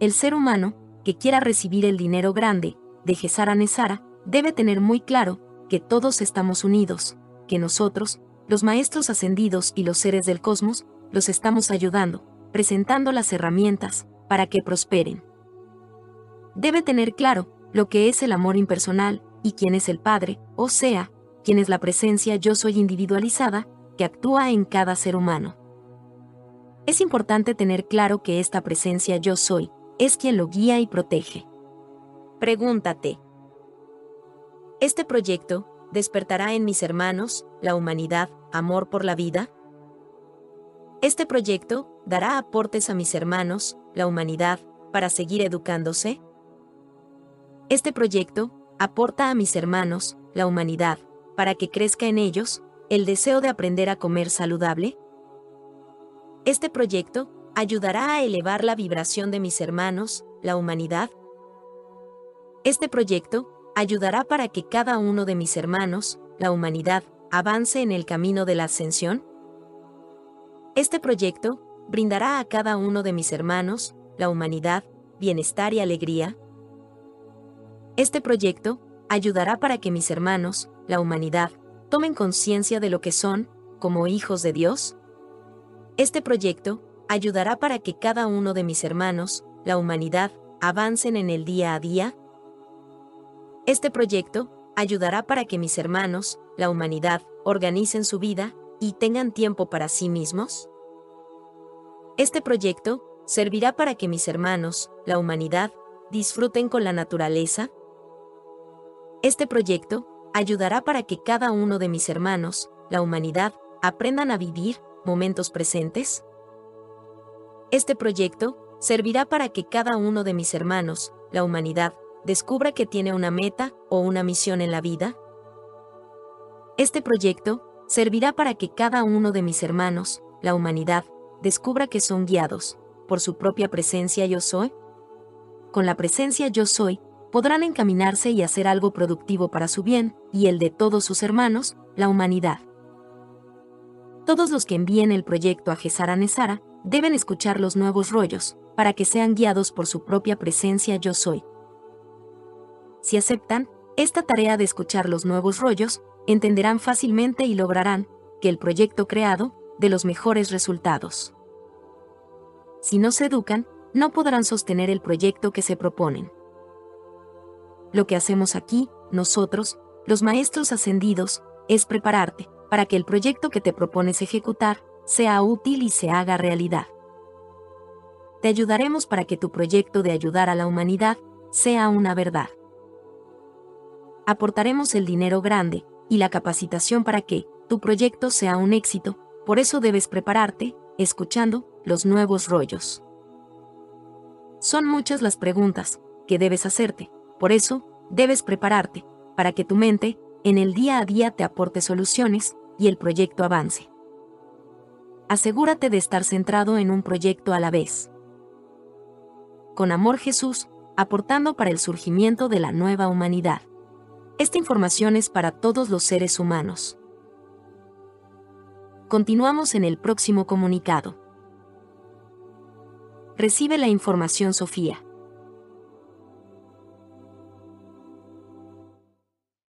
el ser humano, que quiera recibir el dinero grande, de Gesara Nesara, debe tener muy claro que todos estamos unidos, que nosotros, los maestros ascendidos y los seres del cosmos, los estamos ayudando, presentando las herramientas, para que prosperen. Debe tener claro lo que es el amor impersonal y quién es el Padre, o sea, quién es la presencia yo soy individualizada, que actúa en cada ser humano. Es importante tener claro que esta presencia yo soy, es quien lo guía y protege. Pregúntate. ¿Este proyecto despertará en mis hermanos, la humanidad, amor por la vida? ¿Este proyecto dará aportes a mis hermanos, la humanidad, para seguir educándose? Este proyecto aporta a mis hermanos, la humanidad, para que crezca en ellos el deseo de aprender a comer saludable? Este proyecto ayudará a elevar la vibración de mis hermanos, la humanidad. Este proyecto ayudará para que cada uno de mis hermanos, la humanidad, avance en el camino de la ascensión. Este proyecto brindará a cada uno de mis hermanos, la humanidad, bienestar y alegría. Este proyecto ayudará para que mis hermanos, la humanidad, tomen conciencia de lo que son, como hijos de Dios. Este proyecto ayudará para que cada uno de mis hermanos, la humanidad, avancen en el día a día. Este proyecto ayudará para que mis hermanos, la humanidad, organicen su vida y tengan tiempo para sí mismos. Este proyecto servirá para que mis hermanos, la humanidad, disfruten con la naturaleza. Este proyecto ayudará para que cada uno de mis hermanos, la humanidad, aprendan a vivir momentos presentes. Este proyecto servirá para que cada uno de mis hermanos, la humanidad, descubra que tiene una meta o una misión en la vida. Este proyecto servirá para que cada uno de mis hermanos, la humanidad, descubra que son guiados por su propia presencia yo soy. Con la presencia yo soy, podrán encaminarse y hacer algo productivo para su bien y el de todos sus hermanos, la humanidad. Todos los que envíen el proyecto a Gesara Nesara deben escuchar los nuevos rollos, para que sean guiados por su propia presencia yo soy. Si aceptan esta tarea de escuchar los nuevos rollos, entenderán fácilmente y lograrán que el proyecto creado dé los mejores resultados. Si no se educan, no podrán sostener el proyecto que se proponen. Lo que hacemos aquí, nosotros, los maestros ascendidos, es prepararte para que el proyecto que te propones ejecutar sea útil y se haga realidad. Te ayudaremos para que tu proyecto de ayudar a la humanidad sea una verdad. Aportaremos el dinero grande y la capacitación para que tu proyecto sea un éxito, por eso debes prepararte, escuchando los nuevos rollos. Son muchas las preguntas que debes hacerte, por eso, debes prepararte, para que tu mente, en el día a día te aporte soluciones, y el proyecto avance. Asegúrate de estar centrado en un proyecto a la vez. Con amor Jesús, aportando para el surgimiento de la nueva humanidad. Esta información es para todos los seres humanos. Continuamos en el próximo comunicado. Recibe la información Sofía.